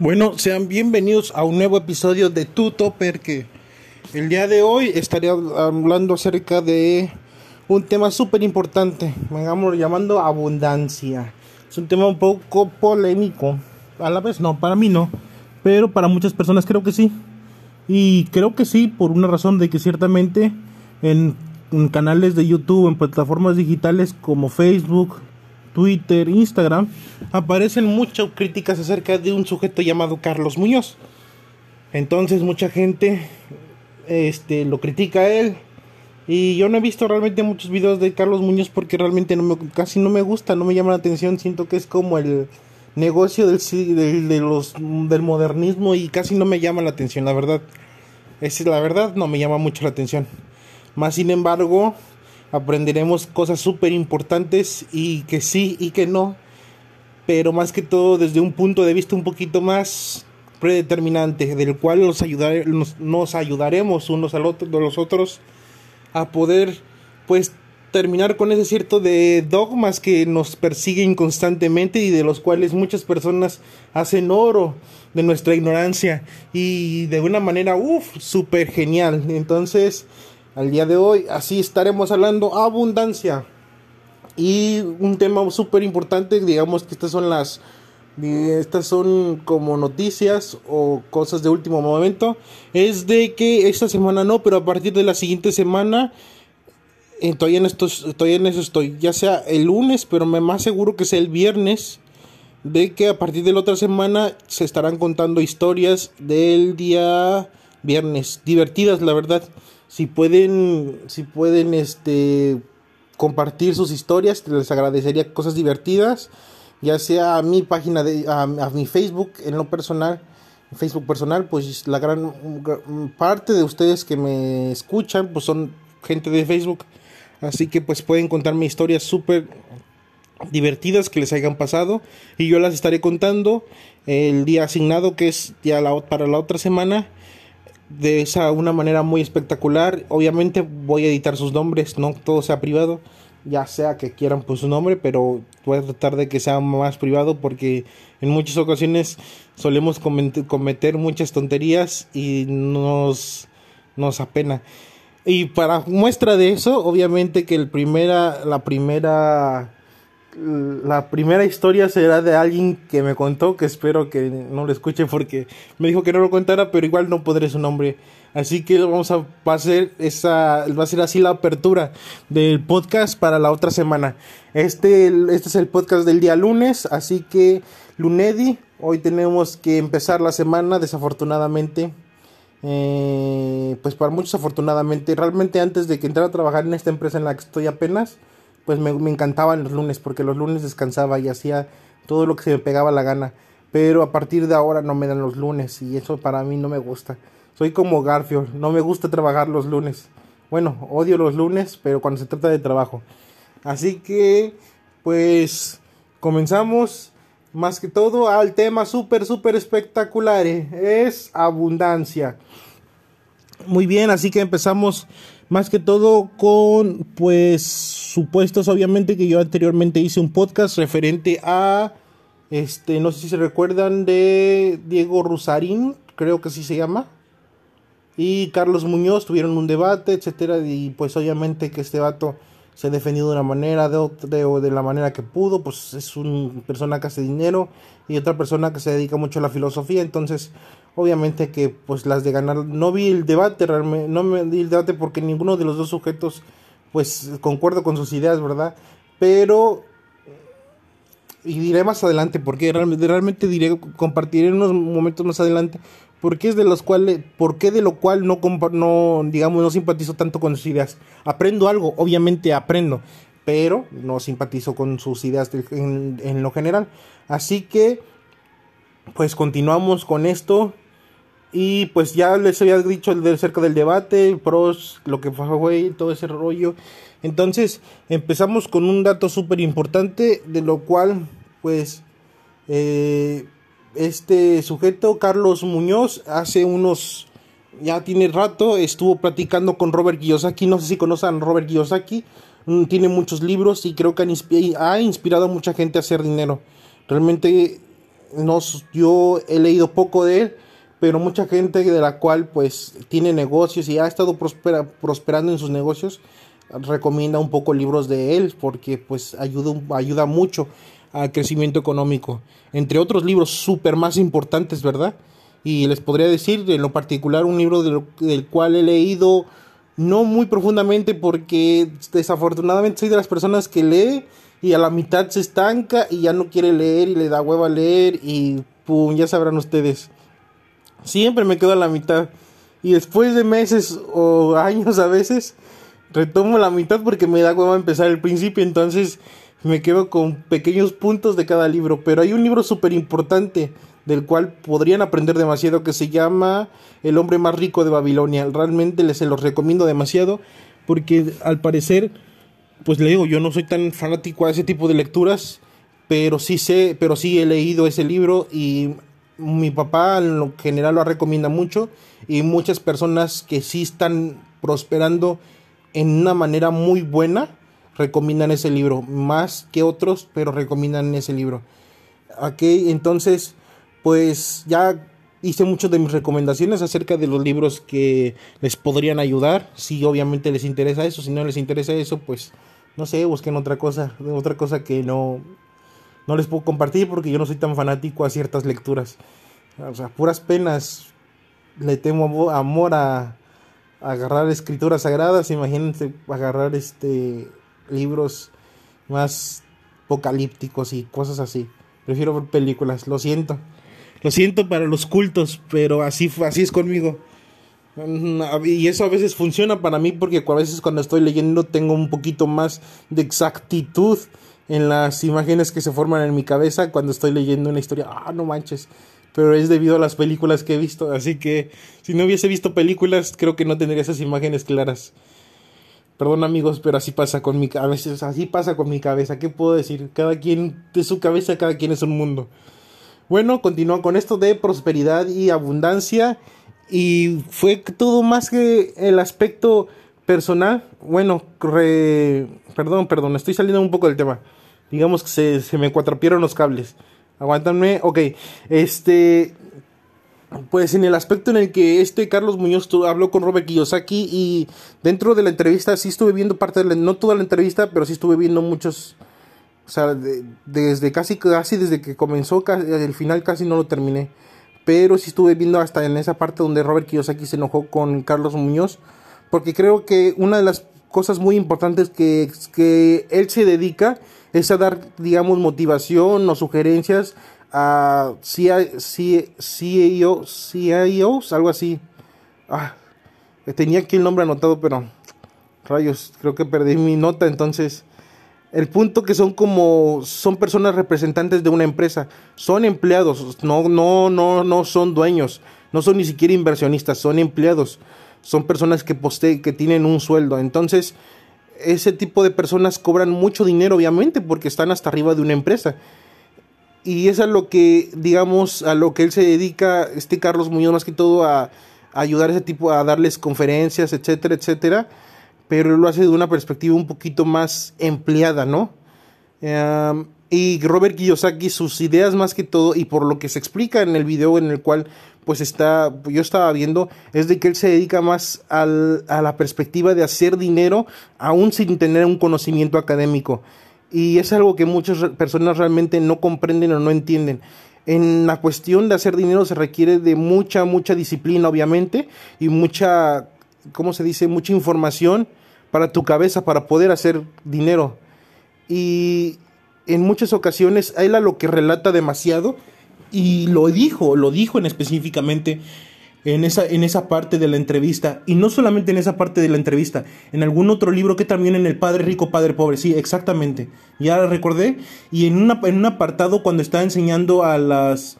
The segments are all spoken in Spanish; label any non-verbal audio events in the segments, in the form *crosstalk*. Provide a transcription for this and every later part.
Bueno, sean bienvenidos a un nuevo episodio de Tu Topper que el día de hoy estaré hablando acerca de un tema súper importante, vengamos llamando abundancia. Es un tema un poco polémico, a la vez no, para mí no, pero para muchas personas creo que sí. Y creo que sí, por una razón de que ciertamente en, en canales de YouTube, en plataformas digitales como Facebook, Twitter, Instagram, aparecen muchas críticas acerca de un sujeto llamado Carlos Muñoz. Entonces mucha gente este, lo critica a él. Y yo no he visto realmente muchos videos de Carlos Muñoz porque realmente no me, casi no me gusta, no me llama la atención. Siento que es como el negocio del, de los, del modernismo y casi no me llama la atención, la verdad. Es la verdad, no me llama mucho la atención. Más sin embargo, aprenderemos cosas súper importantes y que sí y que no, pero más que todo desde un punto de vista un poquito más predeterminante, del cual nos, nos, ayudaremos unos a los otros a poder pues terminar con ese cierto de dogmas que nos persiguen constantemente y de los cuales muchas personas hacen oro de nuestra ignorancia. Y de una manera uff súper genial entonces al día de hoy. Así estaremos hablando abundancia. Y un tema súper importante, digamos que estas son las estas son como noticias o cosas de último momento, es de que esta semana no, pero a partir de la siguiente semana eh, todavía, en esto, todavía en eso estoy, ya sea el lunes, pero me más seguro que sea el viernes, de que a partir de la otra semana se estarán contando historias del día viernes, divertidas la verdad si pueden, si pueden este, compartir sus historias, les agradecería cosas divertidas, ya sea a mi página de, a, mi Facebook en lo personal, Facebook personal, pues la gran parte de ustedes que me escuchan, pues son gente de Facebook, así que pues pueden contarme historias súper divertidas que les hayan pasado y yo las estaré contando el día asignado que es ya para la otra semana de esa una manera muy espectacular. Obviamente voy a editar sus nombres, no todo sea privado, ya sea que quieran pues su nombre, pero voy a tratar de que sea más privado porque en muchas ocasiones solemos cometer muchas tonterías y nos nos apena. Y para muestra de eso, obviamente que el primera la primera la primera historia será de alguien que me contó, que espero que no lo escuche porque me dijo que no lo contara, pero igual no podré su nombre. Así que vamos a, hacer esa, va a ser así la apertura del podcast para la otra semana. Este, este es el podcast del día lunes, así que Lunedi, hoy tenemos que empezar la semana, desafortunadamente. Eh, pues para muchos afortunadamente, realmente antes de que entrara a trabajar en esta empresa en la que estoy apenas, pues me, me encantaban los lunes porque los lunes descansaba y hacía todo lo que se me pegaba la gana. Pero a partir de ahora no me dan los lunes y eso para mí no me gusta. Soy como Garfield, no me gusta trabajar los lunes. Bueno, odio los lunes, pero cuando se trata de trabajo. Así que, pues, comenzamos más que todo al tema súper, súper espectacular. Es abundancia. Muy bien, así que empezamos más que todo con pues supuestos obviamente que yo anteriormente hice un podcast referente a este no sé si se recuerdan de Diego Rusarín creo que así se llama y Carlos Muñoz tuvieron un debate etcétera y pues obviamente que este vato se ha defendido de una manera de otra o de la manera que pudo pues es una persona que hace dinero y otra persona que se dedica mucho a la filosofía entonces obviamente que pues las de ganar no vi el debate realmente no me vi el debate porque ninguno de los dos sujetos pues concuerdo con sus ideas verdad pero y diré más adelante porque realmente, realmente diré compartiré unos momentos más adelante porque es de los cuales porque de lo cual no no digamos no simpatizo tanto con sus ideas. Aprendo algo obviamente aprendo pero no simpatizo con sus ideas en, en lo general. Así que pues continuamos con esto y pues ya les había dicho de cerca del debate, pros, lo que fue, todo ese rollo. Entonces empezamos con un dato súper importante, de lo cual pues eh, este sujeto, Carlos Muñoz, hace unos, ya tiene rato, estuvo platicando con Robert Kiyosaki, no sé si conocen a Robert Kiyosaki, mm, tiene muchos libros y creo que ha inspirado a mucha gente a hacer dinero. Realmente no, yo he leído poco de él, pero mucha gente de la cual pues tiene negocios y ha estado prosperando en sus negocios, recomienda un poco libros de él porque pues ayuda, ayuda mucho al crecimiento económico. Entre otros libros súper más importantes, ¿verdad? Y les podría decir en lo particular un libro del, cual he leído no muy profundamente porque desafortunadamente soy de las personas que lee y a la mitad se estanca y ya no quiere leer y le da hueva leer y pum, ya sabrán ustedes. Siempre me quedo a la mitad. Y después de meses o años a veces retomo la mitad porque me da hueva empezar el principio, entonces me quedo con pequeños puntos de cada libro, pero hay un libro súper importante del cual podrían aprender demasiado que se llama El hombre más rico de Babilonia. Realmente les se los recomiendo demasiado porque al parecer, pues le digo, yo no soy tan fanático a ese tipo de lecturas, pero sí sé, pero sí he leído ese libro y mi papá en lo general lo recomienda mucho y muchas personas que sí están prosperando en una manera muy buena recomiendan ese libro, más que otros, pero recomiendan ese libro. Ok, entonces, pues ya hice muchas de mis recomendaciones acerca de los libros que les podrían ayudar. Si obviamente les interesa eso, si no les interesa eso, pues no sé, busquen otra cosa, otra cosa que no, no les puedo compartir porque yo no soy tan fanático a ciertas lecturas. O sea, puras penas. Le temo amor a, agarrar escrituras sagradas. Imagínense agarrar este libros más apocalípticos y cosas así. Prefiero ver películas, lo siento. Lo siento para los cultos, pero así, así es conmigo. Y eso a veces funciona para mí porque a veces cuando estoy leyendo tengo un poquito más de exactitud en las imágenes que se forman en mi cabeza cuando estoy leyendo una historia. Ah, no manches. Pero es debido a las películas que he visto. Así que si no hubiese visto películas, creo que no tendría esas imágenes claras. Perdón amigos, pero así pasa con mi cabeza, así pasa con mi cabeza, ¿qué puedo decir? Cada quien de su cabeza, cada quien es un mundo. Bueno, continúo con esto de prosperidad y abundancia y fue todo más que el aspecto personal. Bueno, perdón, perdón, estoy saliendo un poco del tema. Digamos que se, se me cuatrapieron los cables. Aguántame, ok. Este, pues en el aspecto en el que este Carlos Muñoz habló con Robert Kiyosaki y dentro de la entrevista sí estuve viendo parte de la, no toda la entrevista, pero sí estuve viendo muchos, o sea, desde casi, casi desde que comenzó, el final casi no lo terminé, pero sí estuve viendo hasta en esa parte donde Robert Kiyosaki se enojó con Carlos Muñoz, porque creo que una de las cosas muy importantes que, que él se dedica es a dar, digamos, motivación o sugerencias a CIOs, algo así. Ah, tenía aquí el nombre anotado, pero rayos, creo que perdí mi nota, entonces. El punto que son como son personas representantes de una empresa, son empleados, no no no no son dueños, no son ni siquiera inversionistas, son empleados, son personas que poste que tienen un sueldo, entonces ese tipo de personas cobran mucho dinero obviamente porque están hasta arriba de una empresa. Y es a lo que, digamos, a lo que él se dedica, este Carlos Muñoz, más que todo a, ayudar a ese tipo, a darles conferencias, etcétera, etcétera, pero él lo hace de una perspectiva un poquito más empleada, ¿no? y Robert Kiyosaki, sus ideas más que todo, y por lo que se explica en el video en el cual pues está, yo estaba viendo, es de que él se dedica más al, a la perspectiva de hacer dinero aún sin tener un conocimiento académico y es algo que muchas personas realmente no comprenden o no entienden. En la cuestión de hacer dinero se requiere de mucha, mucha disciplina, obviamente, y mucha, ¿cómo se dice? Mucha información para tu cabeza para poder hacer dinero. Y en muchas ocasiones, él a lo que relata demasiado, y lo dijo, lo dijo en específicamente, en esa, en esa parte de la entrevista. Y no solamente en esa parte de la entrevista, en algún otro libro que también en El Padre Rico, Padre Pobre. Sí, exactamente. Ya lo recordé. Y en, una, en un apartado cuando está enseñando a las...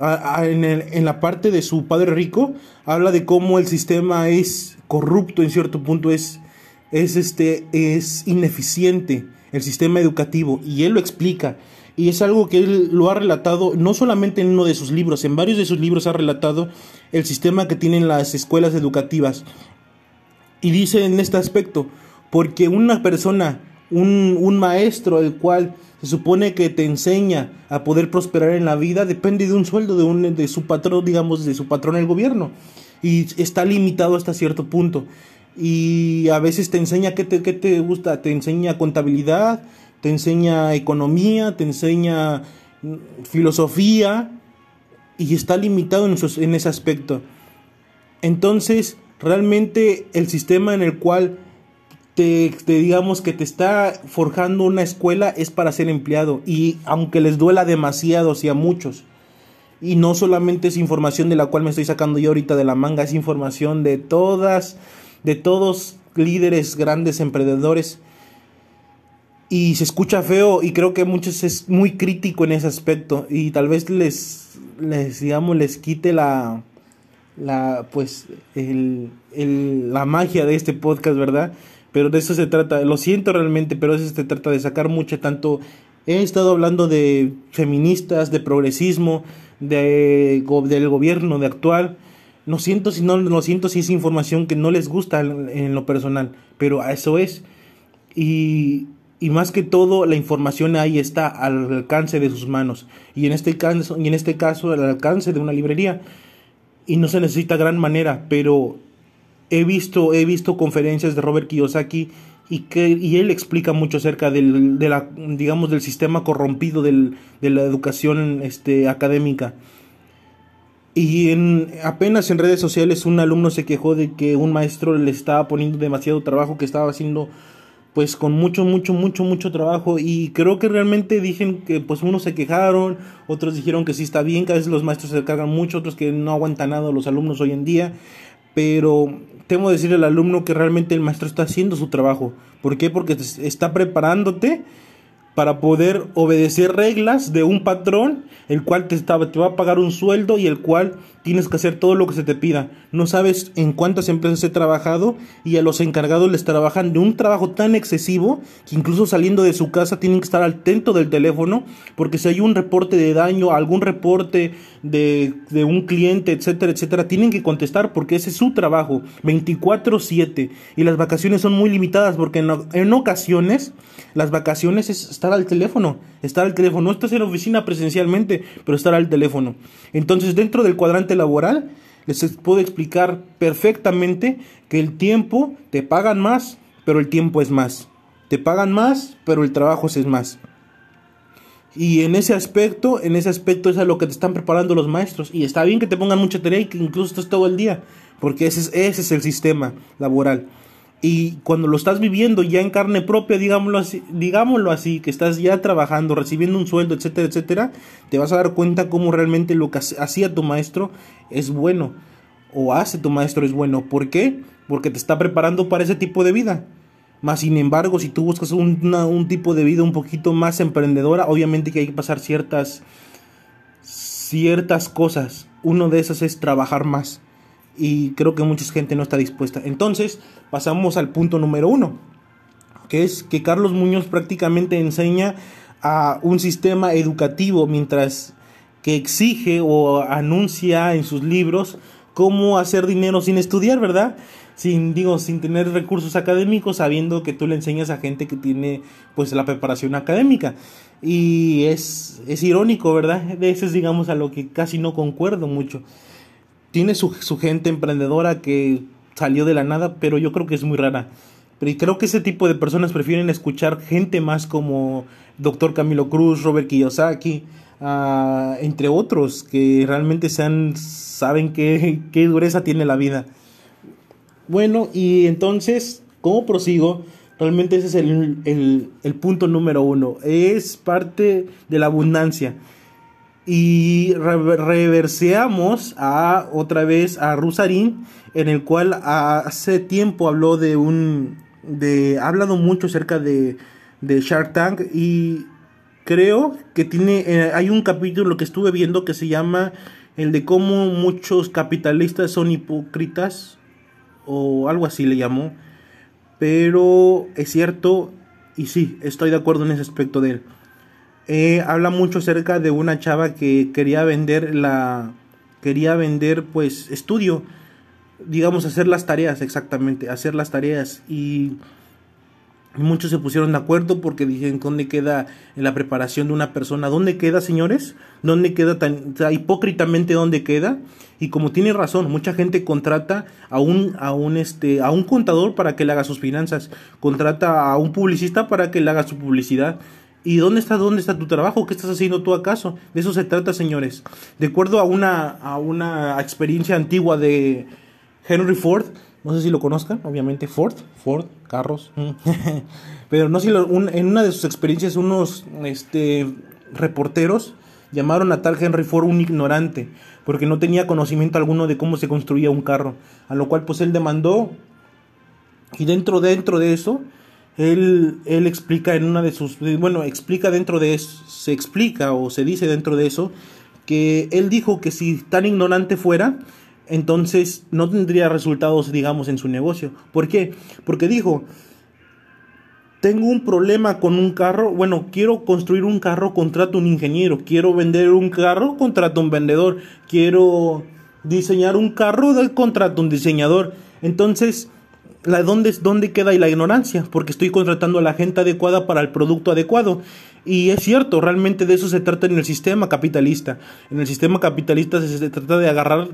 en, en la parte de su Padre Rico, habla de cómo el sistema es corrupto en cierto punto, es, es, este, es ineficiente el sistema educativo. Y él lo explica y es algo que él lo ha relatado no solamente en uno de sus libros, en varios de sus libros ha relatado el sistema que tienen las escuelas educativas. Y dice en este aspecto, porque una persona, un, un maestro el cual se supone que te enseña a poder prosperar en la vida depende de un sueldo de, un, de su patrón, digamos, de su patrón el gobierno. Y está limitado hasta cierto punto. Y a veces te enseña qué te, qué te gusta, te enseña contabilidad, te enseña economía, te enseña mm, filosofía y está limitado en, ese aspecto. Entonces, realmente el sistema en el cual te, digamos que te está forjando una escuela es para ser empleado y aunque les duela demasiado si a muchos y no solamente es información de la cual me estoy sacando yo ahorita de la manga es información de todas de todos líderes grandes emprendedores y se escucha feo y creo que muchos es muy crítico en ese aspecto y tal vez les les digamos les quite la la pues el, el, la magia de este podcast verdad pero de eso se trata, lo siento realmente, pero eso se trata de sacar mucho, tanto he estado hablando de feministas, de progresismo, de, del gobierno, de actual, no siento si no lo siento si es información que no les gusta en, lo personal, pero a eso es. Y, y, más que todo la información ahí está al alcance de sus manos y en este caso en este caso al alcance de una librería y no se necesita gran manera, pero he visto, he visto conferencias de Robert Kiyosaki y que y él explica mucho acerca del, de la, digamos, del sistema corrompido del, de la educación este, académica. Y en, apenas en redes sociales un alumno se quejó de que un maestro le estaba poniendo demasiado trabajo, que estaba haciendo pues con mucho, mucho, mucho, mucho trabajo y creo que realmente dijeron que pues unos se quejaron, otros dijeron que sí está bien, que a veces los maestros se cargan mucho, otros que no aguantan nada los alumnos hoy en día, pero temo decirle al alumno que realmente el maestro está haciendo su trabajo. ¿Por qué? Porque está preparándote para poder obedecer reglas de un patrón, el cual te, te va a pagar un sueldo y el cual tienes que hacer todo lo que se te pida. No sabes en cuántas empresas he trabajado y a los encargados les trabajan de un trabajo tan excesivo que incluso saliendo de su casa tienen que estar atento del teléfono porque si hay un reporte de daño, algún reporte de, de un cliente, etcétera, etcétera, tienen que contestar porque ese es su trabajo 24/7 y las vacaciones son muy limitadas porque en, en ocasiones las vacaciones es estar al teléfono, estar al teléfono. No estás en oficina presencialmente, pero estar al teléfono. Entonces, dentro del cuadrante laboral, les puedo explicar perfectamente que el tiempo te pagan más, pero el tiempo es más. Te pagan más, pero el trabajo es más. Y en ese aspecto, en ese aspecto es a lo que te están preparando los maestros. Y está bien que te pongan mucha tarea y que incluso estés todo el día, porque ese es, ese es el sistema laboral. Y cuando lo estás viviendo ya en carne propia, digámoslo así, digámoslo así, que estás ya trabajando, recibiendo un sueldo, etcétera, etcétera, te vas a dar cuenta cómo realmente lo que hacía tu maestro es bueno o hace tu maestro es bueno. ¿Por qué? Porque te está preparando para ese tipo de vida. Más sin embargo, si tú buscas un, un tipo de vida un poquito más emprendedora, obviamente que hay que pasar ciertas, ciertas cosas. Uno de esas es trabajar más y creo que mucha gente no está dispuesta. Entonces, pasamos al punto número uno, que es que Carlos Muñoz prácticamente enseña a un sistema educativo mientras que exige o anuncia en sus libros cómo hacer dinero sin estudiar, ¿verdad? Sin, digo, sin tener recursos académicos, sabiendo que tú le enseñas a gente que tiene pues la preparación académica. Y es, es irónico, ¿verdad? De eso es, digamos, a lo que casi no concuerdo mucho tiene su, gente emprendedora que salió de la nada, pero yo creo que es muy rara. Pero creo que ese tipo de personas prefieren escuchar gente más como Dr. Camilo Cruz, Robert Kiyosaki, uh, entre otros, que realmente saben qué, qué dureza tiene la vida. Bueno, y entonces, ¿cómo prosigo? Realmente ese es el, el, el punto número uno. Es parte de la abundancia. Y reverseamos a otra vez a Rusarín, en el cual hace tiempo habló de un. de. ha hablado mucho acerca de, de Shark Tank y creo que tiene. Eh, hay un capítulo que estuve viendo que se llama el de cómo muchos capitalistas son hipócritas o algo así le llamó. Pero es cierto y sí, estoy de acuerdo en ese aspecto de él. Eh, habla mucho acerca de una chava que quería vender la quería vender pues estudio. Digamos hacer las tareas exactamente hacer las tareas. Y muchos se pusieron de acuerdo porque dijeron dónde queda la preparación de una persona, dónde queda, señores, dónde queda tan hipócritamente dónde queda. Y como tiene razón, mucha gente contrata a un a un este a un contador para que le haga sus finanzas, contrata a un publicista para que le haga su publicidad. ¿Y dónde está dónde está tu trabajo? ¿Qué estás haciendo tú acaso? De eso se trata, señores. De acuerdo a una a una experiencia antigua de Henry Ford, no sé si lo conozcan, obviamente Ford, Ford, carros. *laughs* Pero no sé si en una de sus experiencias unos este, reporteros llamaron a tal Henry Ford un ignorante, porque no tenía conocimiento alguno de cómo se construía un carro. A lo cual pues él demandó y dentro, dentro de eso, él, él explica en una de sus, bueno, explica dentro de eso, se explica o se dice dentro de eso, que él dijo que si tan ignorante fuera, entonces no tendría resultados, digamos, en su negocio. ¿Por qué? Porque dijo, tengo un problema con un carro, bueno, quiero construir un carro, contrato un ingeniero, quiero vender un carro, contrato un vendedor, quiero diseñar un carro, contrato un diseñador. Entonces, la, ¿dónde, ¿dónde queda la ignorancia? Porque estoy contratando a la gente adecuada para el producto adecuado. Y es cierto, realmente de eso se trata en el sistema capitalista. En el sistema capitalista se, trata de agarrar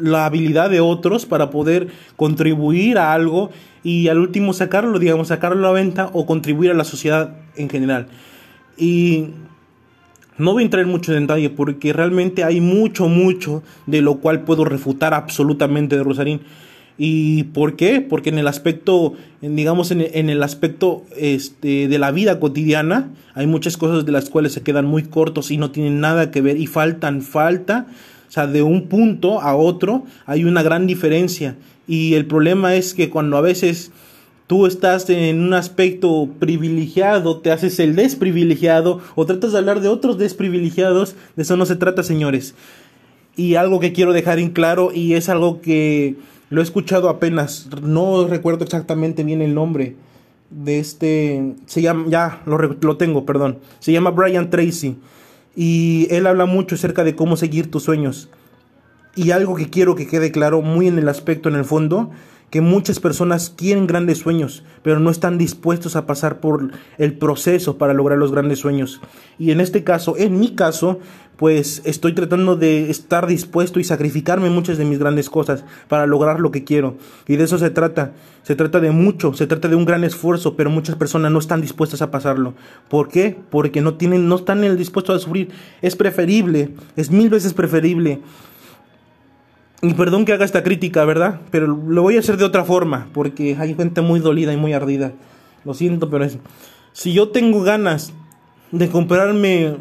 la habilidad de otros para poder contribuir a algo y al último sacarlo, digamos, sacarlo a la venta o contribuir a la sociedad en general. Y no voy a entrar en detalle porque realmente hay mucho, mucho de lo cual puedo refutar absolutamente de Rosarín. ¿Y por qué? Porque en el aspecto, digamos, en, el aspecto este, de la vida cotidiana, hay muchas cosas de las cuales se quedan muy cortos y no tienen nada que ver y faltan, falta. O sea, de un punto a otro hay una gran diferencia. Y el problema es que cuando a veces tú estás en un aspecto privilegiado, te haces el desprivilegiado o tratas de hablar de otros desprivilegiados, de eso no se trata, señores. Y algo que quiero dejar en claro y es algo que lo he escuchado apenas, no recuerdo exactamente bien el nombre de este, se llama, ya lo, lo tengo, perdón, se llama Brian Tracy y él habla mucho acerca de cómo seguir tus sueños. Y algo que quiero que quede claro muy en el aspecto, en el fondo, que muchas personas quieren grandes sueños, pero no están dispuestos a pasar por el proceso para lograr los grandes sueños. Y en este caso, en mi caso, pues estoy tratando de estar dispuesto y sacrificarme muchas de mis grandes cosas para lograr lo que quiero. Y de eso se trata. Se trata de mucho, se trata de un gran esfuerzo, pero muchas personas no están dispuestas a pasarlo. ¿Por qué? Porque no tienen, no están dispuestos a sufrir. Es preferible, es mil veces preferible. Y perdón que haga esta crítica, ¿verdad? Pero lo voy a hacer de otra forma, porque hay gente muy dolida y muy ardida. Lo siento, pero es... Si yo tengo ganas de comprarme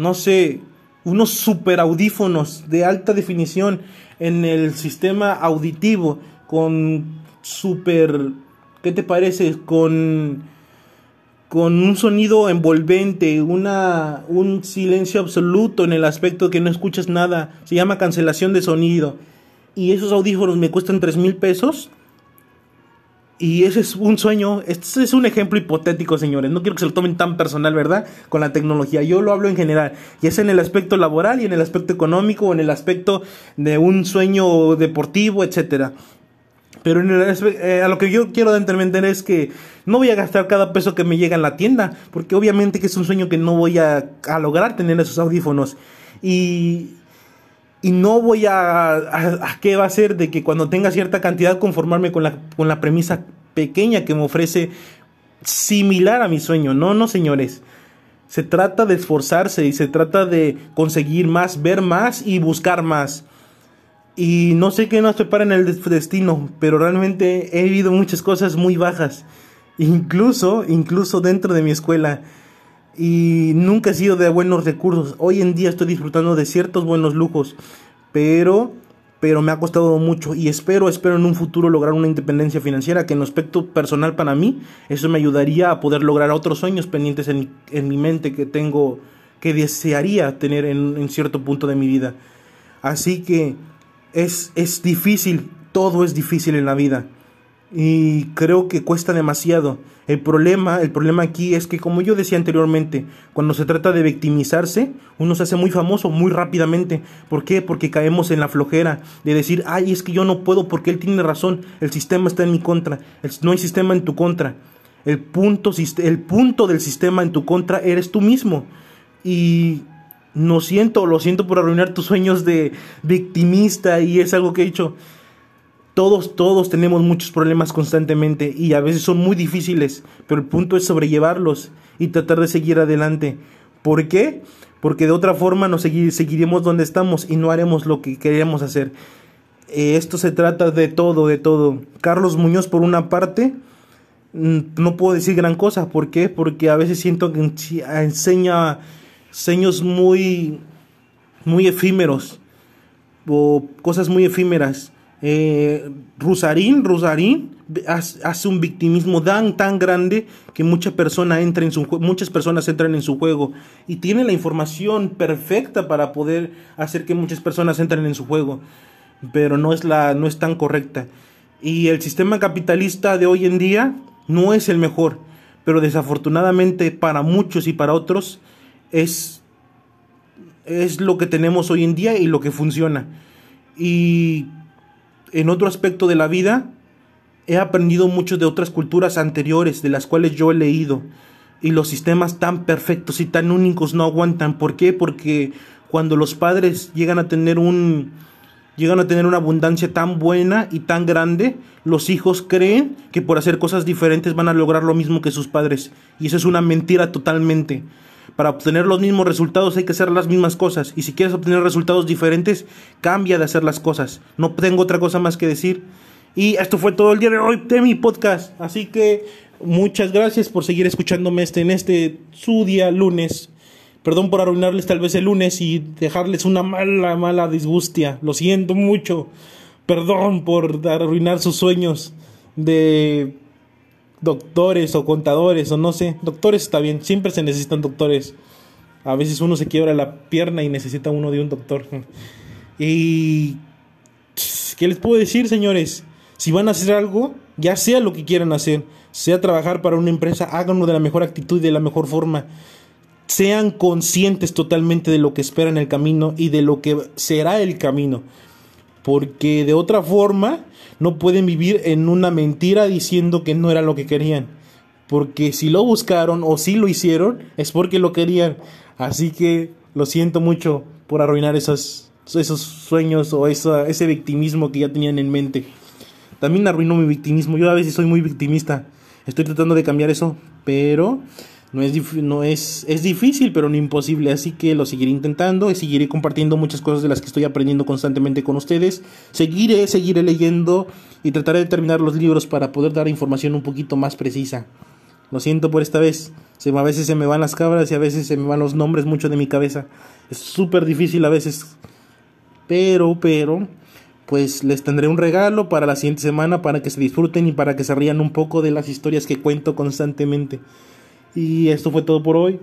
no sé, unos super audífonos de alta definición en el sistema auditivo con super, ¿qué te parece? Con, con un sonido envolvente, una, un silencio absoluto en el aspecto que no escuchas nada, se llama cancelación de sonido. Y esos audífonos me cuestan tres mil pesos y ese es un sueño, este es un ejemplo hipotético, señores. No quiero que se lo tomen tan personal, ¿verdad? Con la tecnología. Yo lo hablo en general. Y es en el aspecto laboral y en el aspecto económico o en el aspecto de un sueño deportivo, etcétera. Pero en el, eh, a lo que yo quiero entender es que no voy a gastar cada peso que me llega en la tienda, porque obviamente que es un sueño que no voy a, a lograr tener esos audífonos. Y, y no voy a, a, qué va a ser de que cuando tenga cierta cantidad conformarme con la, con la premisa pequeña que me ofrece similar a mi sueño. No, no, señores. Se trata de esforzarse y se trata de conseguir más, ver más y buscar más. Y no sé qué nos prepara en el destino, pero realmente he vivido muchas cosas muy bajas. Incluso, incluso dentro de mi escuela y nunca he sido de buenos recursos. Hoy en día estoy disfrutando de ciertos buenos lujos, pero pero me ha costado mucho y espero, espero en un futuro lograr una independencia financiera que en aspecto personal para mí, eso me ayudaría a poder lograr otros sueños pendientes en, en mi mente que tengo, que desearía tener en, en, cierto punto de mi vida. Así que es, es difícil, todo es difícil en la vida y creo que cuesta demasiado. El problema, el problema aquí es que como yo decía anteriormente, cuando se trata de victimizarse, uno se hace muy famoso muy rápidamente. ¿Por qué? Porque caemos en la flojera de decir, "Ay, es que yo no puedo porque él tiene razón, el sistema está en mi contra, no hay sistema en tu contra." El punto, el punto del sistema en tu contra eres tú mismo. Y no siento, lo siento por arruinar tus sueños de victimista y es algo que he dicho. Todos, todos tenemos muchos problemas constantemente y a veces son muy difíciles, pero el punto es sobrellevarlos y tratar de seguir adelante. ¿Por qué? Porque de otra forma nos seguiremos donde estamos y no haremos lo que queríamos hacer. Eh, esto se trata de todo, de todo. Carlos Muñoz, por una parte, mm, no puedo decir gran cosa. ¿Por qué? Porque a veces siento que enseña seños muy, muy efímeros o cosas muy efímeras. Eh, Rusarín, Rusarín hace un victimismo tan, tan grande que mucha persona entra en su, muchas personas entran en su juego y tiene la información perfecta para poder hacer que muchas personas entren en su juego, pero no es, la, no es tan correcta. Y el sistema capitalista de hoy en día no es el mejor, pero desafortunadamente para muchos y para otros es, es lo que tenemos hoy en día y lo que funciona. Y en otro aspecto de la vida, he aprendido mucho de otras culturas anteriores de las cuales yo he leído. Y los sistemas tan perfectos y tan únicos no aguantan. ¿Por qué? Porque cuando los padres llegan a tener un llegan a tener una abundancia tan buena y tan grande, los hijos creen que por hacer cosas diferentes van a lograr lo mismo que sus padres. Y eso es una mentira totalmente. Para obtener los mismos resultados hay que hacer las mismas cosas. Y si quieres obtener resultados diferentes, cambia de hacer las cosas. No tengo otra cosa más que decir. Y esto fue todo el día de hoy de mi podcast. Así que muchas gracias por seguir escuchándome este, en este su día lunes. Perdón por arruinarles tal vez el lunes y dejarles una mala, mala disgustia. Lo siento mucho. Perdón por arruinar sus sueños de doctores o contadores o no sé. Doctores está bien, siempre se necesitan doctores. A veces uno se quiebra la pierna y necesita uno de un doctor. *laughs* Y... ¿Qué les puedo decir, señores? Si van a hacer algo, ya sea lo que quieran hacer, sea trabajar para una empresa, háganlo de la mejor actitud y de la mejor forma. Sean conscientes totalmente de lo que esperan el camino y de lo que será el camino. Porque de otra forma, no pueden vivir en una mentira diciendo que no era lo que querían. Porque si lo buscaron o si lo hicieron, es porque lo querían. Así que lo siento mucho por arruinar esos, sueños o ese victimismo que ya tenían en mente. También arruinó mi victimismo. Yo a veces soy muy victimista. Estoy tratando de cambiar eso, pero no es, no es, es difícil, pero no imposible. Así que lo seguiré intentando y seguiré compartiendo muchas cosas de las que estoy aprendiendo constantemente con ustedes. Seguiré, seguiré leyendo y trataré de terminar los libros para poder dar información un poquito más precisa. Lo siento por esta vez. Se, a veces se me van las cabras y a veces se me van los nombres mucho de mi cabeza. Es súper difícil a veces. Pero, pero, pues les tendré un regalo para la siguiente semana para que se disfruten y para que se rían un poco de las historias que cuento constantemente. Y esto fue todo por hoy.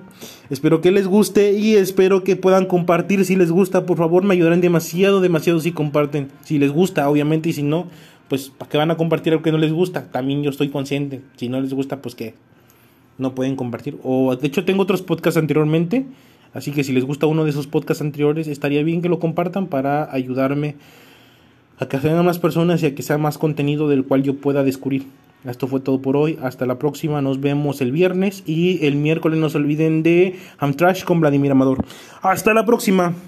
Espero que les guste y espero que puedan compartir. Si les gusta, por favor, me ayudarán demasiado, demasiado si comparten. Si les gusta, obviamente, y si no, pues para qué van a compartir algo que no les gusta. También yo estoy consciente. Si no les gusta, pues que no pueden compartir. O de hecho tengo otros podcasts anteriormente. Así que si les gusta uno de esos podcasts anteriores, estaría bien que lo compartan para ayudarme a que sean más personas y a que sea más contenido del cual yo pueda descubrir. Esto fue todo por hoy. Hasta la próxima. Nos vemos el viernes y el miércoles no se olviden de Amtrash con Vladimir Amador. Hasta la próxima.